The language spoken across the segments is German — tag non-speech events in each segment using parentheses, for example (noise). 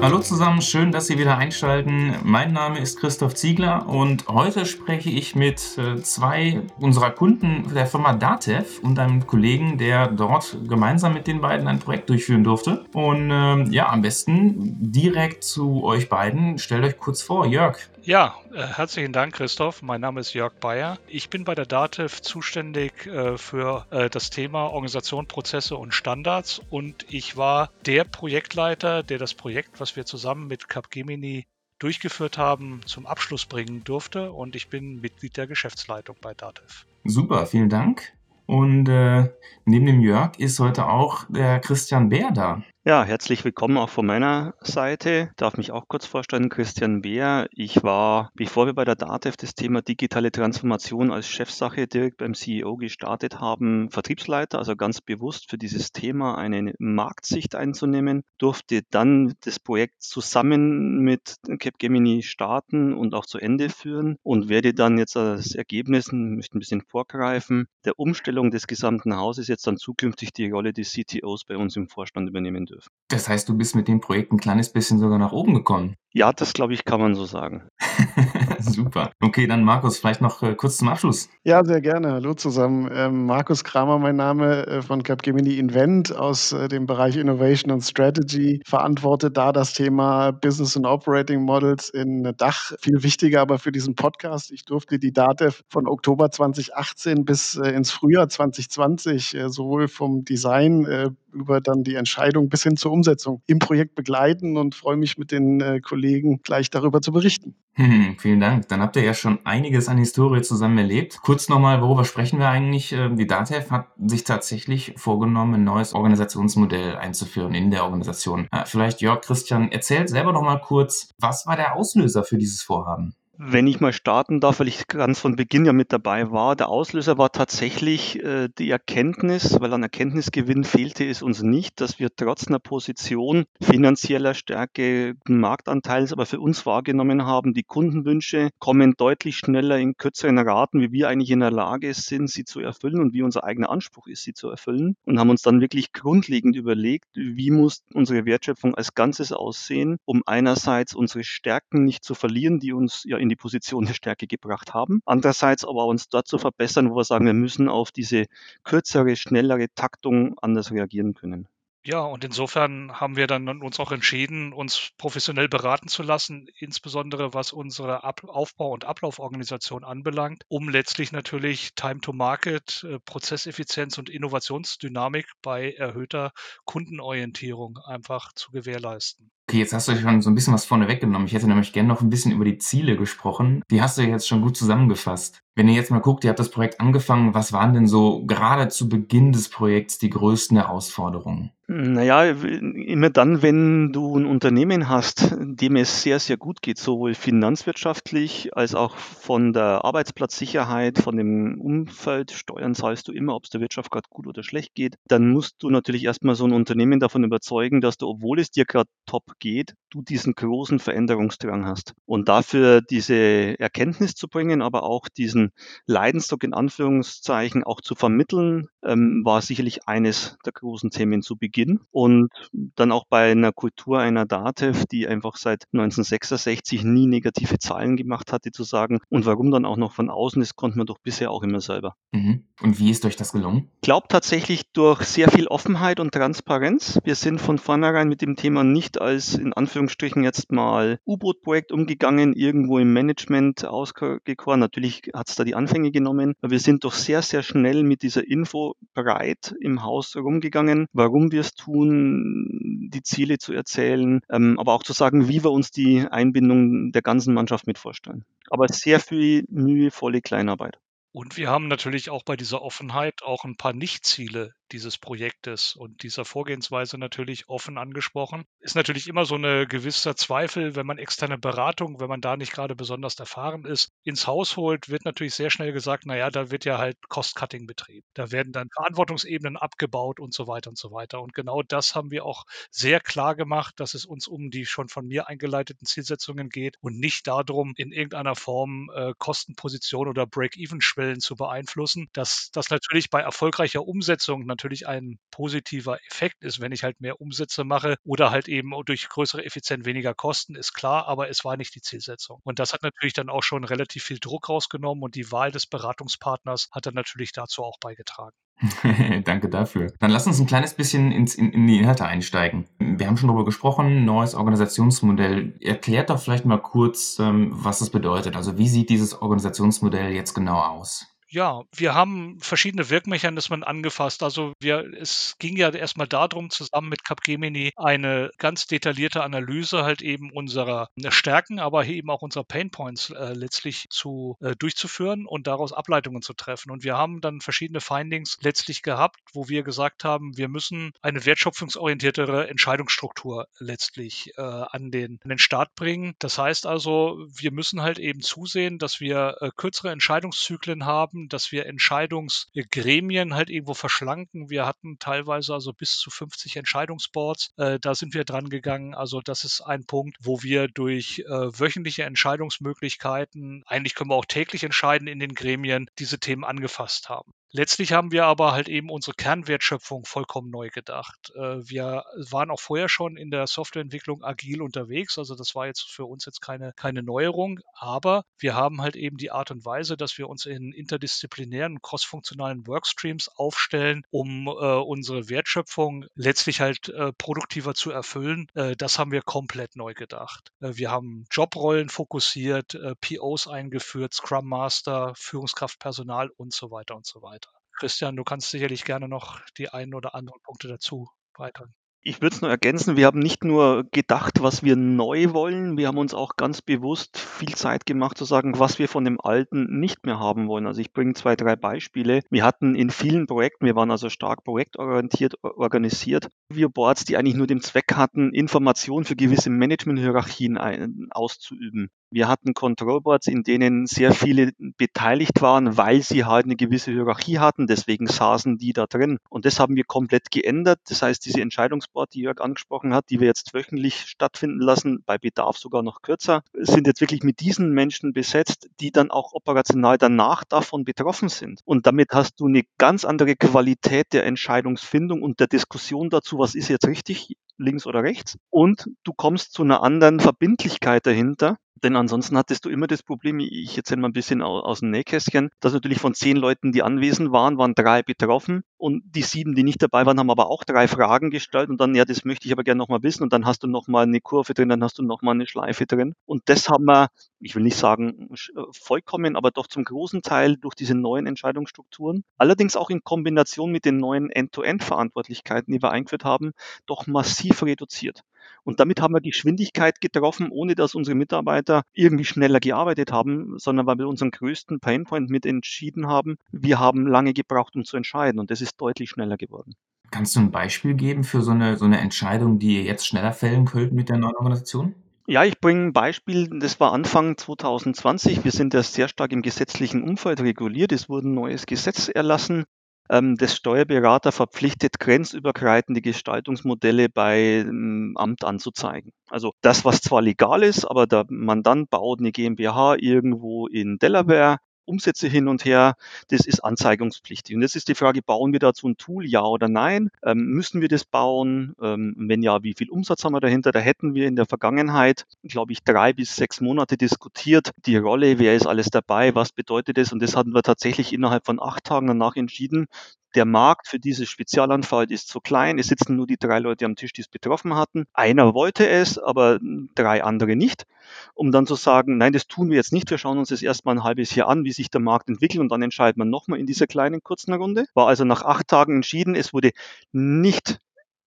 Hallo zusammen, schön, dass Sie wieder einschalten. Mein Name ist Christoph Ziegler und heute spreche ich mit äh, zwei unserer Kunden der Firma Datev und einem Kollegen, der dort gemeinsam mit den beiden ein Projekt durchführen durfte. Und ähm, ja, am besten direkt zu euch beiden. Stellt euch kurz vor, Jörg. Ja, äh, herzlichen Dank, Christoph. Mein Name ist Jörg Bayer. Ich bin bei der DATEV zuständig äh, für äh, das Thema Organisation, Prozesse und Standards und ich war der Projektleiter, der das Projekt, was wir zusammen mit Capgemini durchgeführt haben, zum Abschluss bringen durfte und ich bin Mitglied der Geschäftsleitung bei DATEV. Super, vielen Dank. Und neben dem Jörg ist heute auch der Christian Bär da. Ja, herzlich willkommen auch von meiner Seite. Ich darf mich auch kurz vorstellen, Christian Beer. Ich war, bevor wir bei der DATEV das Thema digitale Transformation als Chefsache direkt beim CEO gestartet haben, Vertriebsleiter, also ganz bewusst für dieses Thema eine Marktsicht einzunehmen, durfte dann das Projekt zusammen mit Capgemini starten und auch zu Ende führen und werde dann jetzt als Ergebnis, möchte ein bisschen vorgreifen, der Umstellung des gesamten Hauses jetzt dann zukünftig die Rolle des CTOs bei uns im Vorstand übernehmen dürfen dürfen. Das heißt, du bist mit dem Projekt ein kleines bisschen sogar nach oben gekommen. Ja, das glaube ich, kann man so sagen. (laughs) (laughs) Super. Okay, dann Markus, vielleicht noch äh, kurz zum Abschluss. Ja, sehr gerne. Hallo zusammen. Ähm, Markus Kramer, mein Name äh, von Capgemini Invent aus äh, dem Bereich Innovation und Strategy. Verantworte da das Thema Business and Operating Models in Dach. Viel wichtiger aber für diesen Podcast. Ich durfte die DATEV von Oktober 2018 bis ins Frühjahr 2020 äh, sowohl vom Design über dann die Entscheidung bis hin zur Umsetzung im Projekt begleiten und freue mich mit den Kollegen gleich darüber zu berichten. Hm, vielen Dank. Dann habt ihr ja schon einiges an Historie zusammen erlebt. Kurz nochmal, worüber sprechen wir eigentlich? Ähm, die DATEV hat sich tatsächlich vorgenommen, ein neues Organisationsmodell einzuführen in der Organisation. Äh, vielleicht Jörg Christian, erzählt selber noch mal kurz, was war der Auslöser für dieses Vorhaben? Wenn ich mal starten darf, weil ich ganz von Beginn ja mit dabei war, der Auslöser war tatsächlich äh, die Erkenntnis, weil an Erkenntnisgewinn fehlte es uns nicht, dass wir trotz einer Position finanzieller Stärke Marktanteils aber für uns wahrgenommen haben, die Kundenwünsche kommen deutlich schneller in kürzeren Raten, wie wir eigentlich in der Lage sind, sie zu erfüllen und wie unser eigener Anspruch ist, sie zu erfüllen. Und haben uns dann wirklich grundlegend überlegt, wie muss unsere Wertschöpfung als Ganzes aussehen, um einerseits unsere Stärken nicht zu verlieren, die uns ja in in die Position der Stärke gebracht haben. Andererseits aber uns dort zu verbessern, wo wir sagen, wir müssen auf diese kürzere, schnellere Taktung anders reagieren können. Ja, und insofern haben wir dann uns auch entschieden, uns professionell beraten zu lassen, insbesondere was unsere Aufbau- und Ablauforganisation anbelangt, um letztlich natürlich Time to Market, äh, Prozesseffizienz und Innovationsdynamik bei erhöhter Kundenorientierung einfach zu gewährleisten. Okay, jetzt hast du schon so ein bisschen was vorne weggenommen. Ich hätte nämlich gerne noch ein bisschen über die Ziele gesprochen. Die hast du jetzt schon gut zusammengefasst. Wenn ihr jetzt mal guckt, ihr habt das Projekt angefangen, was waren denn so gerade zu Beginn des Projekts die größten Herausforderungen? Naja, immer dann, wenn du ein Unternehmen hast, dem es sehr, sehr gut geht, sowohl finanzwirtschaftlich als auch von der Arbeitsplatzsicherheit, von dem Umfeld, Steuern zahlst du immer, ob es der Wirtschaft gerade gut oder schlecht geht, dann musst du natürlich erstmal so ein Unternehmen davon überzeugen, dass du, obwohl es dir gerade top geht, du diesen großen Veränderungsdrang hast. Und dafür diese Erkenntnis zu bringen, aber auch diesen Leidensdruck in Anführungszeichen auch zu vermitteln, ähm, war sicherlich eines der großen Themen zu Beginn. Und dann auch bei einer Kultur einer DATEV, die einfach seit 1966 nie negative Zahlen gemacht hatte, zu sagen, und warum dann auch noch von außen, das konnte man doch bisher auch immer selber. Mhm. Und wie ist euch das gelungen? Ich glaube tatsächlich durch sehr viel Offenheit und Transparenz. Wir sind von vornherein mit dem Thema nicht als in Anführungsstrichen jetzt mal U-Boot-Projekt umgegangen, irgendwo im Management ausgekoren. Natürlich hat es da die Anfänge genommen, aber wir sind doch sehr, sehr schnell mit dieser Info breit im Haus rumgegangen, warum wir es tun, die Ziele zu erzählen, ähm, aber auch zu sagen, wie wir uns die Einbindung der ganzen Mannschaft mit vorstellen. Aber sehr viel mühevolle Kleinarbeit. Und wir haben natürlich auch bei dieser Offenheit auch ein paar Nichtziele dieses Projektes und dieser Vorgehensweise natürlich offen angesprochen. Ist natürlich immer so eine gewisser Zweifel, wenn man externe Beratung, wenn man da nicht gerade besonders erfahren ist, ins Haus holt, wird natürlich sehr schnell gesagt, naja, da wird ja halt Cost-Cutting betrieben. Da werden dann Verantwortungsebenen abgebaut und so weiter und so weiter. Und genau das haben wir auch sehr klar gemacht, dass es uns um die schon von mir eingeleiteten Zielsetzungen geht und nicht darum, in irgendeiner Form äh, Kostenposition oder Break-Even-Schwellen zu beeinflussen. Dass das natürlich bei erfolgreicher Umsetzung natürlich ein positiver Effekt ist, wenn ich halt mehr Umsätze mache oder halt eben durch größere Effizienz weniger Kosten, ist klar, aber es war nicht die Zielsetzung. Und das hat natürlich dann auch schon relativ viel Druck rausgenommen und die Wahl des Beratungspartners hat dann natürlich dazu auch beigetragen. (laughs) Danke dafür. Dann lass uns ein kleines bisschen ins, in, in, die Inhalte einsteigen. Wir haben schon darüber gesprochen, neues Organisationsmodell. Erklärt doch vielleicht mal kurz, ähm, was das bedeutet. Also wie sieht dieses Organisationsmodell jetzt genau aus? Ja, wir haben verschiedene Wirkmechanismen angefasst. Also wir, es ging ja erstmal darum, zusammen mit Capgemini eine ganz detaillierte Analyse halt eben unserer Stärken, aber eben auch unserer Painpoints äh, letztlich zu äh, durchzuführen und daraus Ableitungen zu treffen. Und wir haben dann verschiedene Findings letztlich gehabt, wo wir gesagt haben, wir müssen eine wertschöpfungsorientiertere Entscheidungsstruktur letztlich äh, an, den, an den Start bringen. Das heißt also, wir müssen halt eben zusehen, dass wir äh, kürzere Entscheidungszyklen haben haben, dass wir Entscheidungsgremien halt irgendwo verschlanken. Wir hatten teilweise also bis zu 50 Entscheidungsboards. Äh, da sind wir dran gegangen. Also das ist ein Punkt, wo wir durch äh, wöchentliche Entscheidungsmöglichkeiten, eigentlich können wir auch täglich entscheiden in den Gremien, diese Themen angefasst haben. Letztlich haben wir aber halt eben unsere Kernwertschöpfung vollkommen neu gedacht. Äh, wir waren auch vorher schon in der Softwareentwicklung agil unterwegs, also das war jetzt für uns jetzt keine, keine Neuerung, aber wir haben halt eben die Art und Weise, dass wir uns in interdisziplinären, crossfunktionalen Workstreams aufstellen, um äh, unsere Wertschöpfung letztlich halt äh, produktiver zu erfüllen. Äh, das haben wir komplett neu gedacht. Äh, wir haben Jobrollen fokussiert, äh, POs eingeführt, Scrum Master, Führungskraft, Personal und so weiter und so weiter weiter. Christian, du kannst sicherlich gerne noch die einen oder anderen Punkte dazu beitragen. Ich würde es nur ergänzen, wir haben nicht nur gedacht, was wir neu wollen, wir haben uns auch ganz bewusst viel Zeit gemacht zu sagen, was wir von dem Alten nicht mehr haben wollen. Also ich bringe zwei, drei Beispiele. Wir hatten in vielen Projekten, wir waren also stark projektorientiert organisiert, wir Boards, die eigentlich nur den Zweck hatten, Informationen für gewisse Management-Hierarchien auszuüben. Wir hatten Controlboards, in denen sehr viele beteiligt waren, weil sie halt eine gewisse Hierarchie hatten. Deswegen saßen die da drin. Und das haben wir komplett geändert. Das heißt, diese Entscheidungsboard, die Jörg angesprochen hat, die wir jetzt wöchentlich stattfinden lassen, bei Bedarf sogar noch kürzer, sind jetzt wirklich mit diesen Menschen besetzt, die dann auch operational danach davon betroffen sind. Und damit hast du eine ganz andere Qualität der Entscheidungsfindung und der Diskussion dazu, was ist jetzt richtig, links oder rechts. Und du kommst zu einer anderen Verbindlichkeit dahinter, denn ansonsten hattest du immer das Problem, ich erzähle mal ein bisschen aus dem Nähkästchen, dass natürlich von zehn Leuten, die anwesend waren, waren drei betroffen und die sieben, die nicht dabei waren, haben aber auch drei Fragen gestellt und dann, ja, das möchte ich aber gerne nochmal wissen und dann hast du nochmal eine Kurve drin, dann hast du nochmal eine Schleife drin. Und das haben wir, ich will nicht sagen äh, vollkommen, aber doch zum großen Teil durch diese neuen Entscheidungsstrukturen, allerdings auch in Kombination mit den neuen End-to-End-Verantwortlichkeiten, die wir eingeführt haben, doch massiv reduziert. Und damit haben wir die Geschwindigkeit getroffen, ohne dass unsere Mitarbeiter irgendwie schneller gearbeitet haben, sondern weil wir unseren größten Painpoint mit entschieden haben. Wir haben lange gebraucht, um zu entscheiden und das ist deutlich schneller geworden. Kannst du ein Beispiel geben für so eine, so eine Entscheidung, die ihr jetzt schneller fällen könnt mit der neuen Organisation? Ja, ich bringe ein Beispiel, das war Anfang 2020. Wir sind ja sehr stark im gesetzlichen Umfeld reguliert. Es wurde ein neues Gesetz erlassen, das Steuerberater verpflichtet, grenzübergreifende Gestaltungsmodelle bei ähm, Amt anzuzeigen. Also das, was zwar legal ist, aber der Mandant baut eine GmbH irgendwo in Delaware, Umsätze hin und her, das ist anzeigungspflichtig. Und jetzt ist die Frage, bauen wir dazu ein Tool, ja oder nein? Ähm, müssen wir das bauen? Ähm, wenn ja, wie viel Umsatz haben wir dahinter? Da hätten wir in der Vergangenheit, glaube ich, drei bis sechs Monate diskutiert, die Rolle, wer ist alles dabei, was bedeutet das? Und das hatten wir tatsächlich innerhalb von acht Tagen danach entschieden, der Markt für diese Spezialanfall ist zu klein. Es sitzen nur die drei Leute am Tisch, die es betroffen hatten. Einer wollte es, aber drei andere nicht. Um dann zu sagen, nein, das tun wir jetzt nicht. Wir schauen uns das erstmal ein halbes Jahr an, wie sich der Markt entwickelt und dann entscheiden wir nochmal in dieser kleinen kurzen Runde. War also nach acht Tagen entschieden, es wurde nicht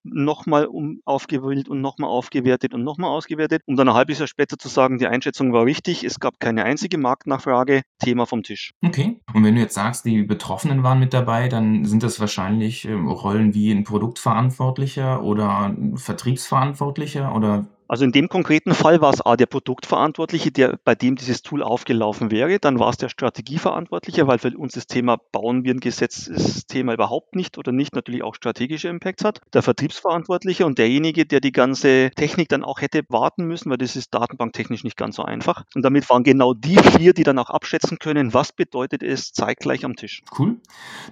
nochmal um aufgewählt und nochmal aufgewertet und nochmal ausgewertet, um dann ein halbes Jahr später zu sagen, die Einschätzung war richtig, es gab keine einzige Marktnachfrage, Thema vom Tisch. Okay. Und wenn du jetzt sagst, die Betroffenen waren mit dabei, dann sind das wahrscheinlich ähm, Rollen wie ein Produktverantwortlicher oder ein Vertriebsverantwortlicher oder Also in dem konkreten Fall war es A, der Produktverantwortliche, der, bei dem dieses Tool aufgelaufen wäre. Dann war es der Strategieverantwortliche, weil für uns das Thema bauen wir ein Gesetzesthema überhaupt nicht oder nicht natürlich auch strategische Impacts hat. Der Vertriebsverantwortliche und derjenige, der die ganze Technik dann auch hätte warten müssen, weil das ist datenbanktechnisch nicht ganz so einfach. Und damit waren genau die vier, die dann auch abschätzen können, was bedeutet es zeitgleich am Tisch. Cool.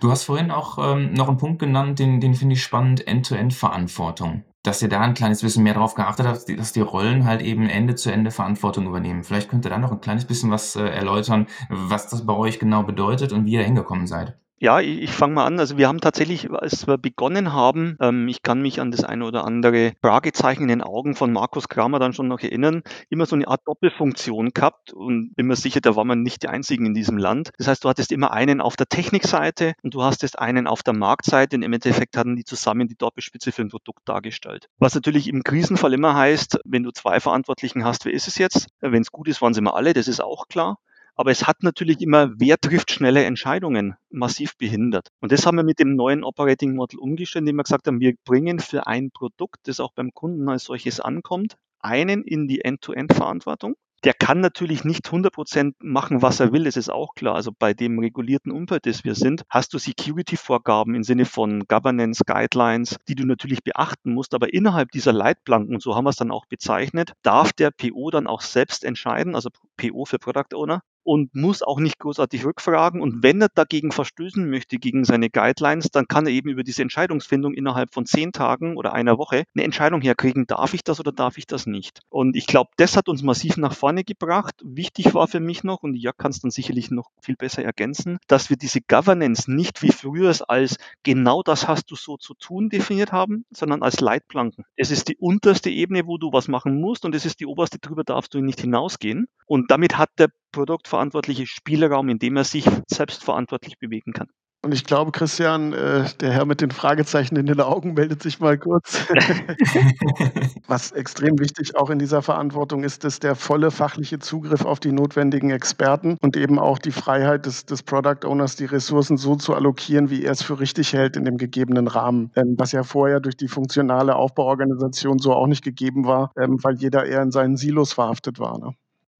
Du hast vorhin auch ähm, noch einen Punkt genannt, den, den finde ich spannend, End-to-End-Verantwortung dass ihr da ein kleines bisschen mehr darauf geachtet habt, dass die Rollen halt eben Ende zu Ende Verantwortung übernehmen. Vielleicht könnt ihr da noch ein kleines bisschen was äh, erläutern, was das bei euch genau bedeutet und wie ihr hingekommen seid. Ja, ich, ich fange mal an. Also wir haben tatsächlich, als wir begonnen haben, ähm, ich kann mich an das eine oder andere Fragezeichen in den Augen von Markus Kramer dann schon noch erinnern, immer so eine Art Doppelfunktion gehabt und bin mir sicher, da war man nicht die Einzigen in diesem Land. Das heißt, du hattest immer einen auf der Technikseite und du hast einen auf der Marktseite und im Endeffekt hatten die zusammen die Doppelspitze für ein Produkt dargestellt. Was natürlich im Krisenfall immer heißt, wenn du zwei Verantwortlichen hast, wer ist es jetzt? Wenn es gut ist, waren sie immer alle, das ist auch klar. Aber es hat natürlich immer, wer trifft schnelle Entscheidungen, massiv behindert. Und das haben wir mit dem neuen Operating Model umgestellt, indem wir gesagt haben, wir bringen für ein Produkt, das auch beim Kunden als solches ankommt, einen in die End-to-End-Verantwortung. Der kann natürlich nicht 100% machen, was er will, das ist auch klar. Also bei dem regulierten Umfeld, das wir sind, hast du Security-Vorgaben im Sinne von Governance, Guidelines, die du natürlich beachten musst. Aber innerhalb dieser Leitplanken, so haben wir es dann auch bezeichnet, darf der PO dann auch selbst entscheiden, also PO für Product Owner, und muss auch nicht großartig rückfragen. Und wenn er dagegen verstößen möchte, gegen seine Guidelines, dann kann er eben über diese Entscheidungsfindung innerhalb von zehn Tagen oder einer Woche eine Entscheidung herkriegen, darf ich das oder darf ich das nicht. Und ich glaube, das hat uns massiv nach vorne gebracht. Wichtig war für mich noch, und Jörg kann es dann sicherlich noch viel besser ergänzen, dass wir diese Governance nicht wie früher als genau das hast du so zu tun definiert haben, sondern als Leitplanken. Es ist die unterste Ebene, wo du was machen musst und es ist die oberste, drüber darfst du nicht hinausgehen. Und damit hat der Produktverantwortliche Spielraum, in dem er sich selbstverantwortlich bewegen kann. Und ich glaube, Christian, äh, der Herr mit den Fragezeichen in den Augen meldet sich mal kurz. (laughs) Was extrem wichtig auch in dieser Verantwortung ist, ist der volle fachliche Zugriff auf die notwendigen Experten und eben auch die Freiheit des, des Product Owners, die Ressourcen so zu allokieren, wie er es für richtig hält in dem gegebenen Rahmen. Ähm, was ja vorher durch die funktionale Aufbauorganisation so auch nicht gegeben war, ähm, weil jeder eher in seinen Silos verhaftet war. Ne?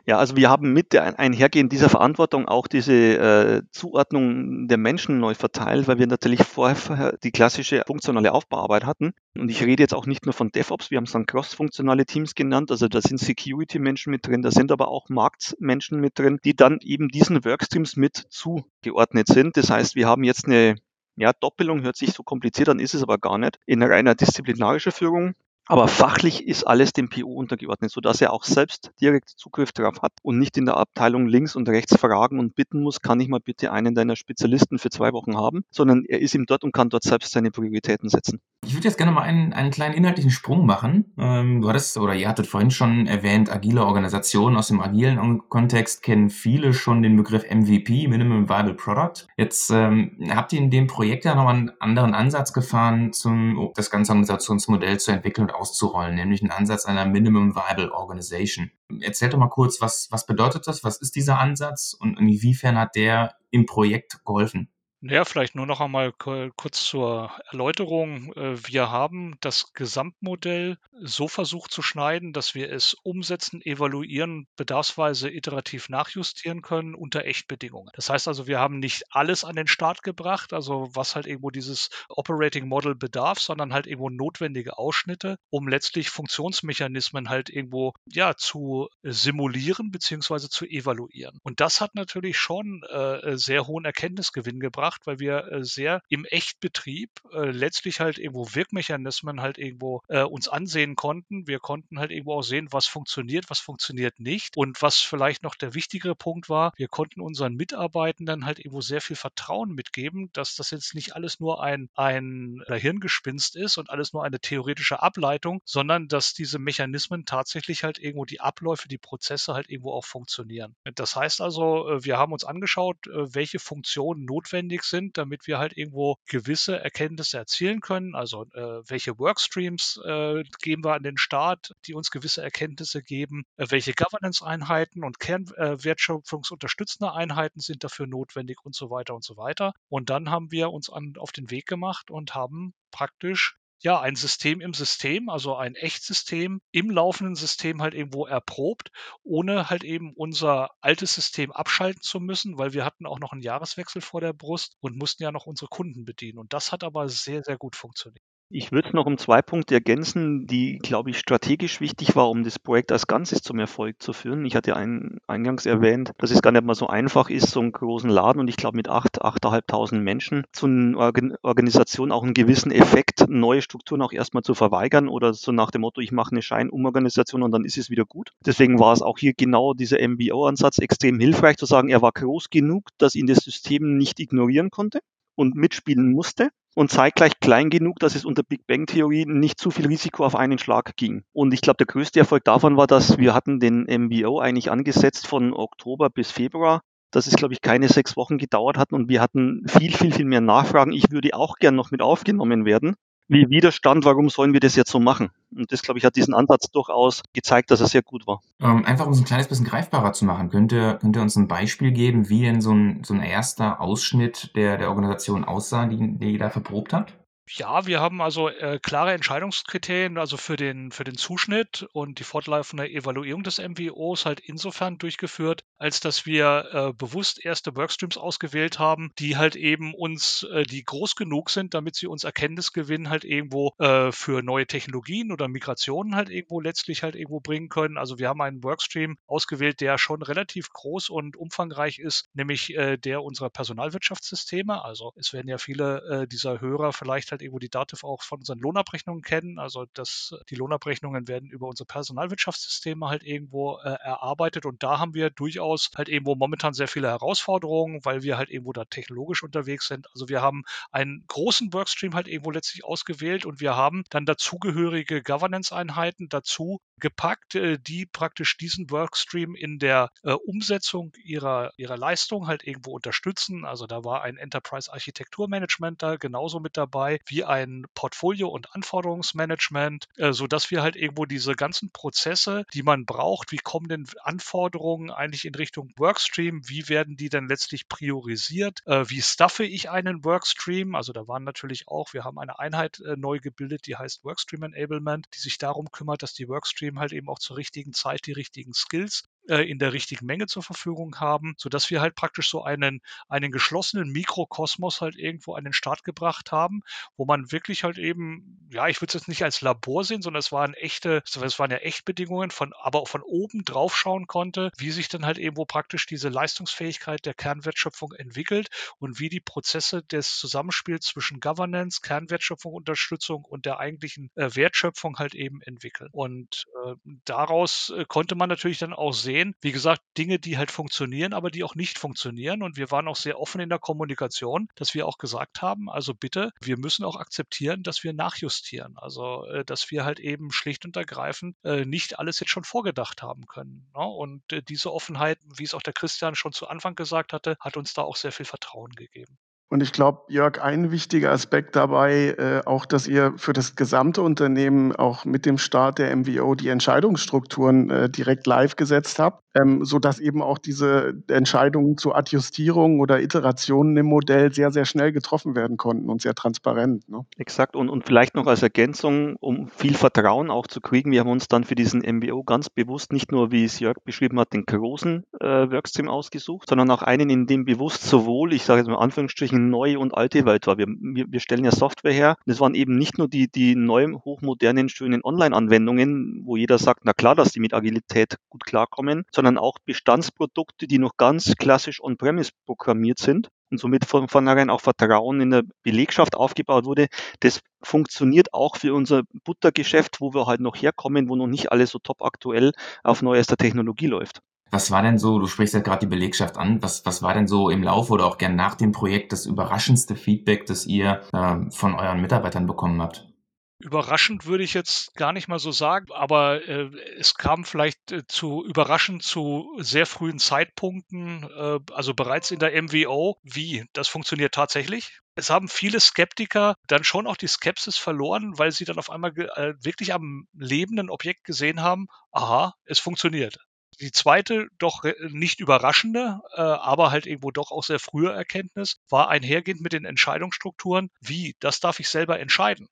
Ja, also wir haben mit der Einhergehen dieser Verantwortung auch diese äh, Zuordnung der Menschen neu verteilt, weil wir natürlich vorher die klassische funktionale Aufbauarbeit hatten. Und ich rede jetzt auch nicht nur von DevOps, wir haben es dann cross-funktionale Teams genannt, also da sind Security-Menschen mit drin, da sind aber auch Marktmenschen mit drin, die dann eben diesen Workstreams mit zugeordnet sind. Das heißt, wir haben jetzt eine ja, Doppelung hört sich so kompliziert an, ist es aber gar nicht. In reiner disziplinarischer Führung aber fachlich ist alles dem PO untergeordnet, sodass er auch selbst direkt Zugriff darauf hat und nicht in der Abteilung links und rechts fragen und bitten muss, kann ich mal bitte einen deiner Spezialisten für zwei Wochen haben, sondern er ist ihm dort und kann dort selbst seine Prioritäten setzen. Ich würde jetzt gerne mal einen, einen kleinen inhaltlichen Sprung machen. Ähm, du hattest oder ihr hattet vorhin schon erwähnt, agile Organisationen aus dem agilen Kontext kennen viele schon den Begriff MVP, Minimum Viable Product. Jetzt ähm, habt ihr in dem Projekt ja nochmal einen anderen Ansatz gefahren, zum, das ganze Organisationsmodell zu entwickeln und auszurollen, nämlich einen Ansatz einer Minimum Viable Organization. Erzähl doch mal kurz, was, was bedeutet das? Was ist dieser Ansatz und inwiefern hat der im Projekt geholfen? Ja, vielleicht nur noch einmal kurz zur Erläuterung. Äh, wir haben das Gesamtmodell so versucht zu schneiden, dass wir es umsetzen, evaluieren, bedarfsweise iterativ nachjustieren können unter Echtbedingungen. Das heißt also, wir haben nicht alles an den Start gebracht, also was halt irgendwo dieses Operating Model bedarf, sondern halt irgendwo notwendige Ausschnitte, um letztlich Funktionsmechanismen halt irgendwo ja zu simulieren beziehungsweise zu evaluieren. Und das hat natürlich schon äh, sehr hohen Erkenntnisgewinn gebracht gemacht, weil wir äh, sehr im Echtbetrieb äh, letztlich halt irgendwo Wirkmechanismen halt irgendwo äh, uns ansehen konnten. Wir konnten halt irgendwo auch sehen, was funktioniert, was funktioniert nicht. Und was vielleicht noch der wichtigere Punkt war, wir konnten unseren Mitarbeitenden halt irgendwo sehr viel Vertrauen mitgeben, dass das jetzt nicht alles nur ein, ein Hirngespinst ist und alles nur eine theoretische Ableitung, sondern dass diese Mechanismen tatsächlich halt irgendwo die Abläufe, die Prozesse halt irgendwo auch funktionieren. Das heißt also, äh, wir haben uns angeschaut, äh, welche Funktionen notwendig notwendig sind, damit wir halt irgendwo gewisse Erkenntnisse erzielen können. Also äh, welche Workstreams äh, geben wir an den Start, die uns gewisse Erkenntnisse geben, äh, welche Governance-Einheiten und Kernwertschöpfungsunterstützende äh, Einheiten sind dafür notwendig und so weiter und so weiter. Und dann haben wir uns an, auf den Weg gemacht und haben praktisch ja, ein System im System, also ein Echtsystem im laufenden System halt irgendwo erprobt, ohne halt eben unser altes System abschalten zu müssen, weil wir hatten auch noch einen Jahreswechsel vor der Brust und mussten ja noch unsere Kunden bedienen. Und das hat aber sehr, sehr gut funktioniert. Ich würde es noch um zwei Punkte ergänzen, die, glaube ich, strategisch wichtig war, um das Projekt als Ganzes zum Erfolg zu führen. Ich hatte ein, eingangs erwähnt, dass es gar nicht mal so einfach ist, so einen großen Laden und ich glaube mit acht, 8.500 Menschen zu einer Organ Organisation auch einen gewissen Effekt, neue Strukturen auch erstmal zu verweigern oder so nach dem Motto, ich mache eine Scheinumorganisation und dann ist es wieder gut. Deswegen war es auch hier genau dieser MBO-Ansatz extrem hilfreich zu sagen, er war groß genug, dass ihn das System nicht ignorieren konnte und mitspielen musste und zeitgleich klein genug, dass es unter Big Bang Theorie nicht zu viel Risiko auf einen Schlag ging. Und ich glaube, der größte Erfolg davon war, dass wir hatten den MBO eigentlich angesetzt von Oktober bis Februar dass es, glaube ich, keine sechs Wochen gedauert hat und wir hatten viel, viel, viel mehr Nachfragen. Ich würde auch gern noch mit aufgenommen werden wie Widerstand, warum sollen wir das jetzt so machen? Und das, glaube ich, hat diesen Ansatz durchaus gezeigt, dass er sehr gut war. Ähm, einfach um es ein kleines bisschen greifbarer zu machen, könnt ihr, könnt ihr uns ein Beispiel geben, wie denn so ein, so ein erster Ausschnitt der, der Organisation aussah, die, die ihr da verprobt habt? Ja, wir haben also äh, klare Entscheidungskriterien, also für den, für den Zuschnitt und die fortlaufende Evaluierung des MWOs halt insofern durchgeführt, als dass wir äh, bewusst erste Workstreams ausgewählt haben, die halt eben uns, äh, die groß genug sind, damit sie uns Erkenntnisgewinn halt irgendwo äh, für neue Technologien oder Migrationen halt irgendwo letztlich halt irgendwo bringen können. Also wir haben einen Workstream ausgewählt, der schon relativ groß und umfangreich ist, nämlich äh, der unserer Personalwirtschaftssysteme. Also es werden ja viele äh, dieser Hörer vielleicht halt halt irgendwo die Dativ auch von unseren Lohnabrechnungen kennen. Also dass die Lohnabrechnungen werden über unsere Personalwirtschaftssysteme halt irgendwo äh, erarbeitet und da haben wir durchaus halt irgendwo momentan sehr viele Herausforderungen, weil wir halt irgendwo da technologisch unterwegs sind. Also wir haben einen großen Workstream halt irgendwo letztlich ausgewählt und wir haben dann dazugehörige Governance-Einheiten dazu gepackt, äh, die praktisch diesen Workstream in der äh, Umsetzung ihrer, ihrer Leistung halt irgendwo unterstützen. Also da war ein Enterprise Architekturmanagement da genauso mit dabei wie ein Portfolio- und Anforderungsmanagement, äh, sodass wir halt irgendwo diese ganzen Prozesse, die man braucht, wie kommen denn Anforderungen eigentlich in Richtung Workstream, wie werden die dann letztlich priorisiert, äh, wie staffe ich einen Workstream, also da waren natürlich auch, wir haben eine Einheit äh, neu gebildet, die heißt Workstream Enablement, die sich darum kümmert, dass die Workstream halt eben auch zur richtigen Zeit die richtigen Skills äh, in der richtigen Menge zur Verfügung haben, sodass wir halt praktisch so einen, einen geschlossenen Mikrokosmos halt irgendwo an den Start gebracht haben, wo man wirklich halt eben, ja, ich würde es jetzt nicht als Labor sehen, sondern es waren echte, es waren ja Echtbedingungen, von, aber auch von oben drauf schauen konnte, wie sich dann halt irgendwo praktisch diese Leistungsfähigkeit der Kernwertschöpfung entwickelt und wie die Prozesse des Zusammenspiels zwischen Governance, Kernwertschöpfung, Unterstützung und der eigentlichen äh, Wertschöpfung halt eben entwickeln. Und äh, daraus äh, konnte man natürlich dann auch sehen, sehen, wie gesagt, Dinge, die halt funktionieren, aber die auch nicht funktionieren. Und wir waren auch sehr offen in der Kommunikation, dass wir auch gesagt haben, also bitte, wir müssen auch akzeptieren, dass wir nachjustieren. Also, äh, dass wir halt eben schlicht und ergreifend äh, nicht alles jetzt schon vorgedacht haben können. Ne? Und äh, diese Offenheit, wie es auch der Christian schon zu Anfang gesagt hatte, hat uns da auch sehr viel Vertrauen gegeben. Und ich glaube, Jörg, ein wichtiger Aspekt dabei, äh, auch, dass ihr für das gesamte Unternehmen auch mit dem Start der MVO die Entscheidungsstrukturen äh, direkt live gesetzt habt ähm, sodass eben auch diese Entscheidungen zu Adjustierungen oder Iterationen im Modell sehr, sehr schnell getroffen werden konnten und sehr transparent. Ne? Exakt. Und, und vielleicht noch als Ergänzung, um viel Vertrauen auch zu kriegen, wir haben uns dann für diesen MBO ganz bewusst nicht nur, wie es Jörg beschrieben hat, den großen äh, Workstream ausgesucht, sondern auch einen, in dem bewusst sowohl, ich sage jetzt mal Anführungsstrichen, neue und alte Welt war. Wir, wir, stellen ja Software her. Das waren eben nicht nur die, die neuen, hochmodernen, schönen Online-Anwendungen, wo jeder sagt, na klar, dass die mit Agilität gut klarkommen, sondern auch Bestandsprodukte, die noch ganz klassisch on-premise programmiert sind und somit von vornherein auch Vertrauen in der Belegschaft aufgebaut wurde. Das funktioniert auch für unser Buttergeschäft, wo wir halt noch herkommen, wo noch nicht alles so top aktuell auf neuester Technologie läuft. Was war denn so, du sprichst ja gerade die Belegschaft an, was, was war denn so im Laufe oder auch gern nach dem Projekt das überraschendste Feedback, das ihr äh, von euren Mitarbeitern bekommen habt? Überraschend würde ich jetzt gar nicht mal so sagen, aber äh, es kam vielleicht äh, zu überraschend zu sehr frühen Zeitpunkten, äh, also bereits in der MWO, wie das funktioniert tatsächlich. Es haben viele Skeptiker dann schon auch die Skepsis verloren, weil sie dann auf einmal äh, wirklich am lebenden Objekt gesehen haben, aha, es funktioniert. Die zweite, doch nicht überraschende, äh, aber halt irgendwo doch auch sehr frühe Erkenntnis war einhergehend mit den Entscheidungsstrukturen, wie, das darf ich selber entscheiden.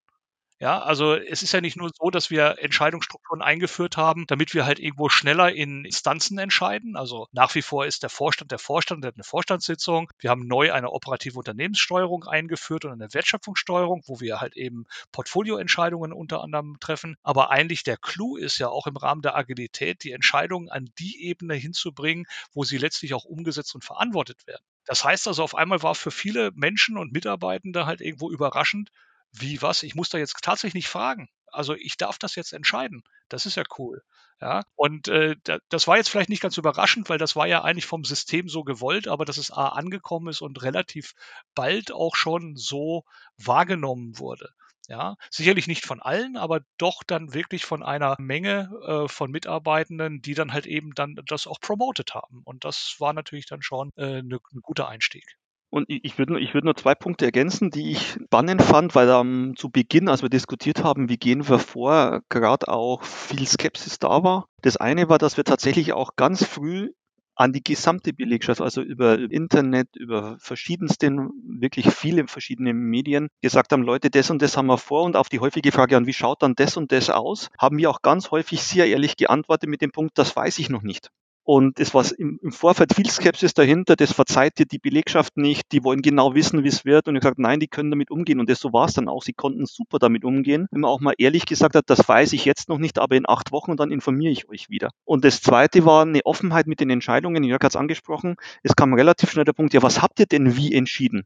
Ja, also es ist ja nicht nur so, dass wir Entscheidungsstrukturen eingeführt haben, damit wir halt irgendwo schneller in Instanzen entscheiden. Also nach wie vor ist der Vorstand der Vorstand, der hat eine Vorstandssitzung. Wir haben neu eine operative Unternehmenssteuerung eingeführt und eine Wertschöpfungssteuerung, wo wir halt eben Portfolioentscheidungen unter anderem treffen. Aber eigentlich der Clou ist ja auch im Rahmen der Agilität, die Entscheidungen an die Ebene hinzubringen, wo sie letztlich auch umgesetzt und verantwortet werden. Das heißt also, auf einmal war für viele Menschen und Mitarbeitende halt irgendwo überraschend, wie was? Ich muss da jetzt tatsächlich nicht fragen. Also ich darf das jetzt entscheiden. Das ist ja cool. Ja, und äh, das war jetzt vielleicht nicht ganz überraschend, weil das war ja eigentlich vom System so gewollt, aber dass es A angekommen ist und relativ bald auch schon so wahrgenommen wurde. Ja, sicherlich nicht von allen, aber doch dann wirklich von einer Menge äh, von Mitarbeitenden, die dann halt eben dann das auch promotet haben. Und das war natürlich dann schon äh, ne, ein guter Einstieg. Und ich würde ich würd nur zwei Punkte ergänzen, die ich spannend fand, weil ähm, zu Beginn, als wir diskutiert haben, wie gehen wir vor, gerade auch viel Skepsis da war. Das eine war, dass wir tatsächlich auch ganz früh an die gesamte Belegschaft, also über Internet, über verschiedensten, wirklich viele verschiedene Medien gesagt haben, Leute, das und das haben wir vor und auf die häufige Frage an, wie schaut dann das und das aus, haben wir auch ganz häufig sehr ehrlich geantwortet mit dem Punkt, das weiß ich noch nicht. Und es war im, Vorfeld viel Skepsis dahinter, das verzeiht dir die Belegschaft nicht, die wollen genau wissen, wie es wird. Und ich gesagt, nein, die können damit umgehen. Und das so war es dann auch. Sie konnten super damit umgehen. Wenn man auch mal ehrlich gesagt hat, das weiß ich jetzt noch nicht, aber in acht Wochen und dann informiere ich euch wieder. Und das zweite war eine Offenheit mit den Entscheidungen. Jörg hat es angesprochen. Es kam relativ schnell der Punkt, ja, was habt ihr denn wie entschieden?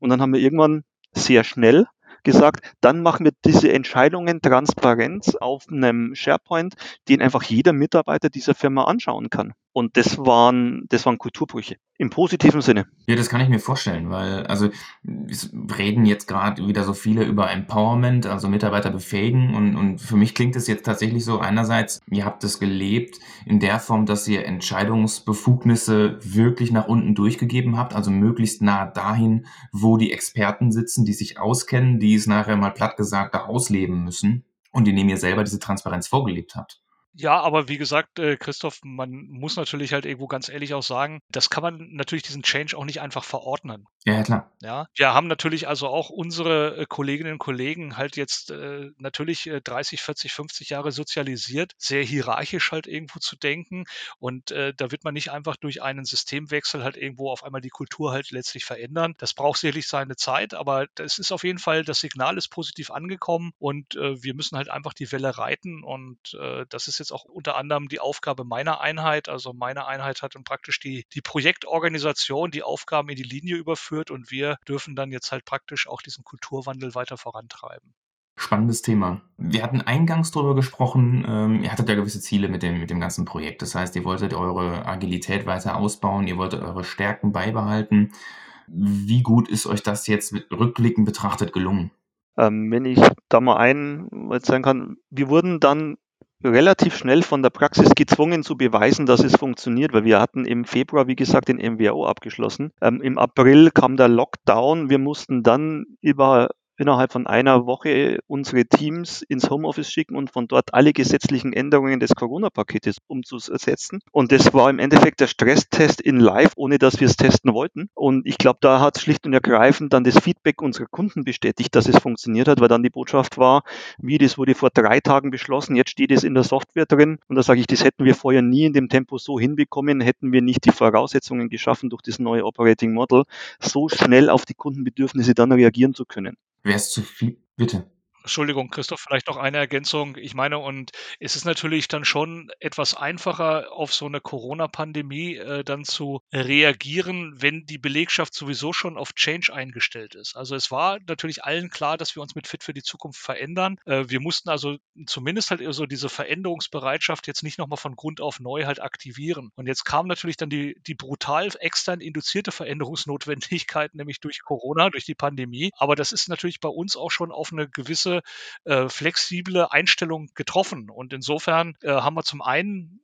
Und dann haben wir irgendwann sehr schnell gesagt, dann machen wir diese Entscheidungen transparent auf einem SharePoint, den einfach jeder Mitarbeiter dieser Firma anschauen kann. Und das waren, das waren Kulturbrüche. Im positiven Sinne. Ja, das kann ich mir vorstellen, weil, also, reden jetzt gerade wieder so viele über Empowerment, also Mitarbeiter befähigen. Und, und für mich klingt es jetzt tatsächlich so, einerseits, ihr habt es gelebt in der Form, dass ihr Entscheidungsbefugnisse wirklich nach unten durchgegeben habt, also möglichst nah dahin, wo die Experten sitzen, die sich auskennen, die es nachher mal platt gesagt da ausleben müssen und indem ihr selber diese Transparenz vorgelebt habt. Ja, aber wie gesagt, äh, Christoph, man muss natürlich halt irgendwo ganz ehrlich auch sagen, das kann man natürlich diesen Change auch nicht einfach verordnen. Ja, klar. Ja, wir haben natürlich also auch unsere äh, Kolleginnen und Kollegen halt jetzt äh, natürlich äh, 30, 40, 50 Jahre sozialisiert, sehr hierarchisch halt irgendwo zu denken. Und da wird man nicht einfach durch einen Systemwechsel halt irgendwo auf einmal die Kultur halt letztlich verändern. Das braucht sicherlich seine Zeit, aber es ist auf jeden Fall, das Signal ist positiv angekommen und wir müssen halt einfach die Welle reiten. Und das ist jetzt auch unter anderem die Aufgabe meiner Einheit. Also meine Einheit hat dann praktisch die, die Projektorganisation, die Aufgaben in die Linie überführt und wir dürfen dann jetzt halt praktisch auch diesen Kulturwandel weiter vorantreiben. Spannendes Thema. Wir hatten eingangs darüber gesprochen, ähm, ihr hattet ja gewisse Ziele mit dem, mit dem ganzen Projekt. Das heißt, ihr wolltet eure Agilität weiter ausbauen, ihr wolltet eure Stärken beibehalten. Wie gut ist euch das jetzt rückblickend betrachtet gelungen? Ähm, wenn ich da mal ein sagen kann, wir wurden dann relativ schnell von der Praxis gezwungen zu beweisen, dass es funktioniert, weil wir hatten im Februar, wie gesagt, den MWO abgeschlossen. Ähm, Im April kam der Lockdown. Wir mussten dann über innerhalb von einer Woche unsere Teams ins Homeoffice schicken und von dort alle gesetzlichen Änderungen des Corona-Paketes umzusetzen. Und das war im Endeffekt der Stresstest in Live, ohne dass wir es testen wollten. Und ich glaube, da hat schlicht und ergreifend dann das Feedback unserer Kunden bestätigt, dass es funktioniert hat, weil dann die Botschaft war, wie das wurde vor drei Tagen beschlossen, jetzt steht es in der Software drin. Und da sage ich, das hätten wir vorher nie in dem Tempo so hinbekommen, hätten wir nicht die Voraussetzungen geschaffen durch das neue Operating Model, so schnell auf die Kundenbedürfnisse dann reagieren zu können. Wäre es zu viel? Bitte. Entschuldigung, Christoph, vielleicht noch eine Ergänzung. Ich meine, und es ist natürlich dann schon etwas einfacher, auf so eine Corona-Pandemie äh, dann zu reagieren, wenn die Belegschaft sowieso schon auf Change eingestellt ist. Also es war natürlich allen klar, dass wir uns mit Fit für die Zukunft verändern. Äh, wir mussten also zumindest halt so diese Veränderungsbereitschaft jetzt nicht nochmal von Grund auf neu halt aktivieren. Und jetzt kam natürlich dann die, die brutal extern induzierte Veränderungsnotwendigkeit, nämlich durch Corona, durch die Pandemie. Aber das ist natürlich bei uns auch schon auf eine gewisse gewisse äh, flexible Einstellung getroffen. Und insofern äh, haben wir zum einen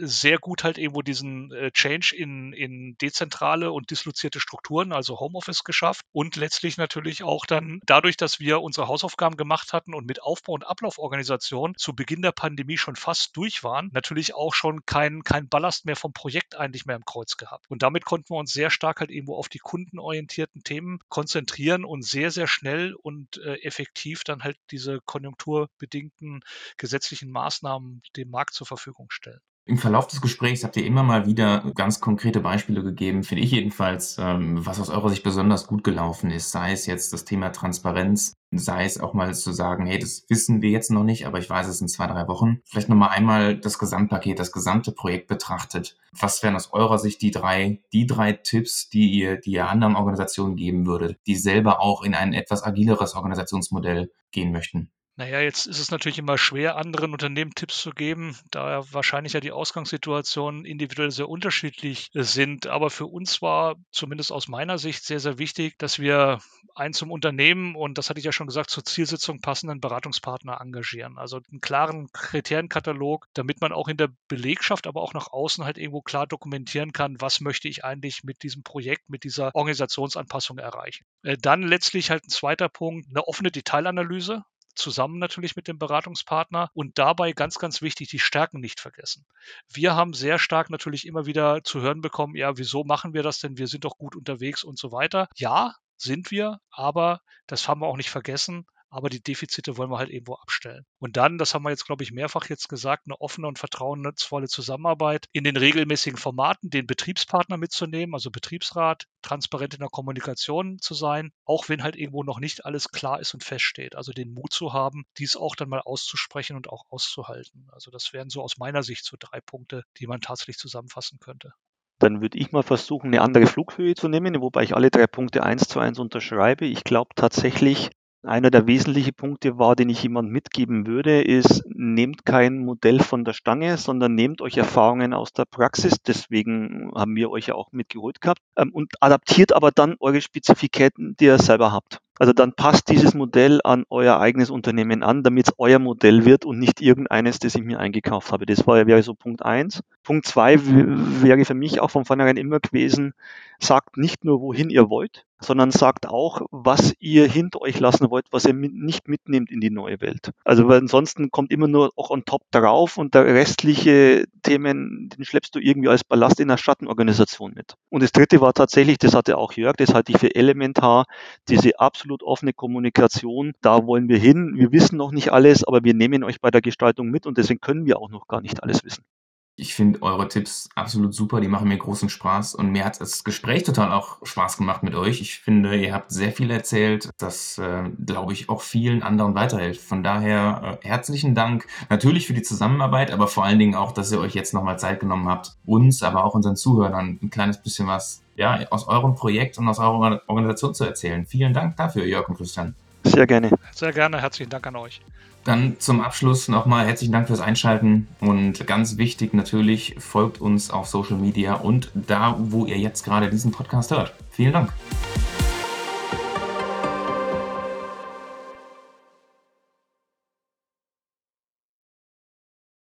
sehr gut halt irgendwo diesen äh, Change in, in dezentrale und dislozierte Strukturen, also Homeoffice geschafft und letztlich natürlich auch dann dadurch, dass wir unsere Hausaufgaben gemacht hatten und mit Aufbau- und Ablauforganisation zu Beginn der Pandemie schon fast durch waren, natürlich auch schon kein, kein Ballast mehr vom Projekt eigentlich mehr im Kreuz gehabt. Und damit konnten wir uns sehr stark halt irgendwo auf die kundenorientierten Themen konzentrieren und sehr, sehr schnell und äh, effektiv dann halt diese konjunkturbedingten gesetzlichen Maßnahmen dem Markt zur Verfügung stellen. Im Verlauf des Gesprächs habt ihr immer mal wieder ganz konkrete Beispiele gegeben, finde ich jedenfalls, ähm, was aus eurer Sicht besonders gut gelaufen ist. Sei es jetzt das Thema Transparenz, sei es auch mal zu sagen, hey, das wissen wir jetzt noch nicht, aber ich weiß es in zwei, drei Wochen. Vielleicht nochmal einmal das Gesamtpaket, das gesamte Projekt betrachtet. Was wären aus eurer Sicht die drei, die drei Tipps, die ihr, die ihr anderen Organisationen geben würdet, die selber auch in ein etwas agileres Organisationsmodell gehen möchten? Naja, jetzt ist es natürlich immer schwer, anderen Unternehmen Tipps zu geben, da wahrscheinlich ja die Ausgangssituationen individuell sehr unterschiedlich sind. Aber für uns war zumindest aus meiner Sicht sehr, sehr wichtig, dass wir einen zum Unternehmen und das hatte ich ja schon gesagt, zur Zielsitzung passenden Beratungspartner engagieren. Also einen klaren Kriterienkatalog, damit man auch in der Belegschaft, aber auch nach außen halt irgendwo klar dokumentieren kann, was möchte ich eigentlich mit diesem Projekt, mit dieser Organisationsanpassung erreichen. Äh, dann letztlich halt ein zweiter Punkt, eine offene Detailanalyse zusammen natürlich mit dem Beratungspartner und dabei ganz, ganz wichtig, die Stärken nicht vergessen. Wir haben sehr stark natürlich immer wieder zu hören bekommen, ja, wieso machen wir das denn? Wir sind doch gut unterwegs und so weiter. Ja, sind wir, aber das haben wir auch nicht vergessen aber die Defizite wollen wir halt irgendwo abstellen. Und dann, das haben wir jetzt, glaube ich, mehrfach jetzt gesagt, eine offene und vertrauensvolle Zusammenarbeit in den regelmäßigen Formaten, den Betriebspartner mitzunehmen, also Betriebsrat, transparent in der Kommunikation zu sein, auch wenn halt irgendwo noch nicht alles klar ist und feststeht. Also den Mut zu haben, dies auch dann mal auszusprechen und auch auszuhalten. Also das wären so aus meiner Sicht so drei Punkte, die man tatsächlich zusammenfassen könnte. Dann würde ich mal versuchen, eine andere Flughöhe zu nehmen, wobei ich alle drei Punkte eins zu eins unterschreibe. Ich glaube tatsächlich, einer der wesentlichen Punkte war, den ich jemand mitgeben würde, ist, nehmt kein Modell von der Stange, sondern nehmt euch Erfahrungen aus der Praxis. Deswegen haben wir euch ja auch mitgeholt gehabt. Ähm, und adaptiert aber dann eure Spezifitäten, die ihr selber habt. Also dann passt dieses Modell an euer eigenes Unternehmen an, damit es euer Modell wird und nicht irgendeines, das ich mir eingekauft habe. Das wäre so Punkt eins. Punkt zwei wäre für mich auch von vornherein immer gewesen, sagt nicht nur, wohin ihr wollt, sondern sagt auch, was ihr hinter euch lassen wollt, was ihr mit, nicht mitnehmt in die neue Welt. Also weil ansonsten kommt immer nur auch on top drauf und der restliche Themen, den schleppst du irgendwie als Ballast in der Schattenorganisation mit. Und das dritte war tatsächlich, das hatte auch Jörg, das halte ich für elementar, diese absolut offene Kommunikation. Da wollen wir hin. Wir wissen noch nicht alles, aber wir nehmen euch bei der Gestaltung mit und deswegen können wir auch noch gar nicht alles wissen. Ich finde eure Tipps absolut super, die machen mir großen Spaß und mir hat das Gespräch total auch Spaß gemacht mit euch. Ich finde, ihr habt sehr viel erzählt, das, äh, glaube ich, auch vielen anderen weiterhilft. Von daher äh, herzlichen Dank natürlich für die Zusammenarbeit, aber vor allen Dingen auch, dass ihr euch jetzt nochmal Zeit genommen habt, uns, aber auch unseren Zuhörern ein kleines bisschen was ja, aus eurem Projekt und aus eurer Organisation zu erzählen. Vielen Dank dafür, Jörg und Christian. Sehr gerne. Sehr gerne. Herzlichen Dank an euch. Dann zum Abschluss nochmal herzlichen Dank fürs Einschalten und ganz wichtig natürlich, folgt uns auf Social Media und da, wo ihr jetzt gerade diesen Podcast hört. Vielen Dank.